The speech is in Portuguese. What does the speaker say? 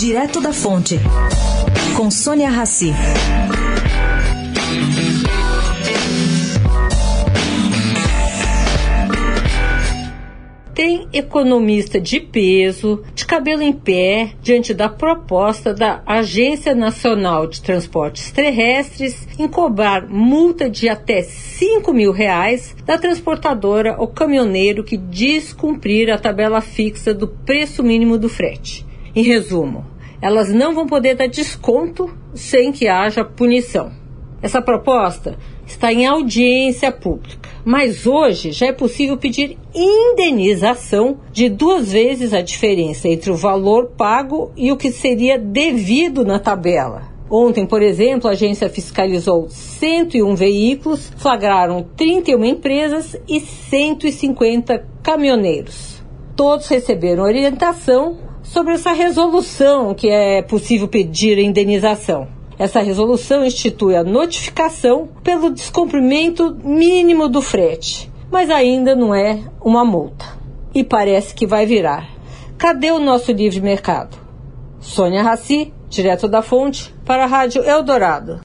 Direto da Fonte, com Sônia Rassi. Tem economista de peso, de cabelo em pé, diante da proposta da Agência Nacional de Transportes Terrestres em cobrar multa de até 5 mil reais da transportadora ou caminhoneiro que descumprir a tabela fixa do preço mínimo do frete. Em resumo, elas não vão poder dar desconto sem que haja punição. Essa proposta está em audiência pública, mas hoje já é possível pedir indenização de duas vezes a diferença entre o valor pago e o que seria devido na tabela. Ontem, por exemplo, a agência fiscalizou 101 veículos, flagraram 31 empresas e 150 caminhoneiros. Todos receberam orientação sobre essa resolução que é possível pedir indenização. Essa resolução institui a notificação pelo descumprimento mínimo do frete, mas ainda não é uma multa. E parece que vai virar. Cadê o nosso livre mercado? Sônia Raci, direto da fonte, para a Rádio Eldorado.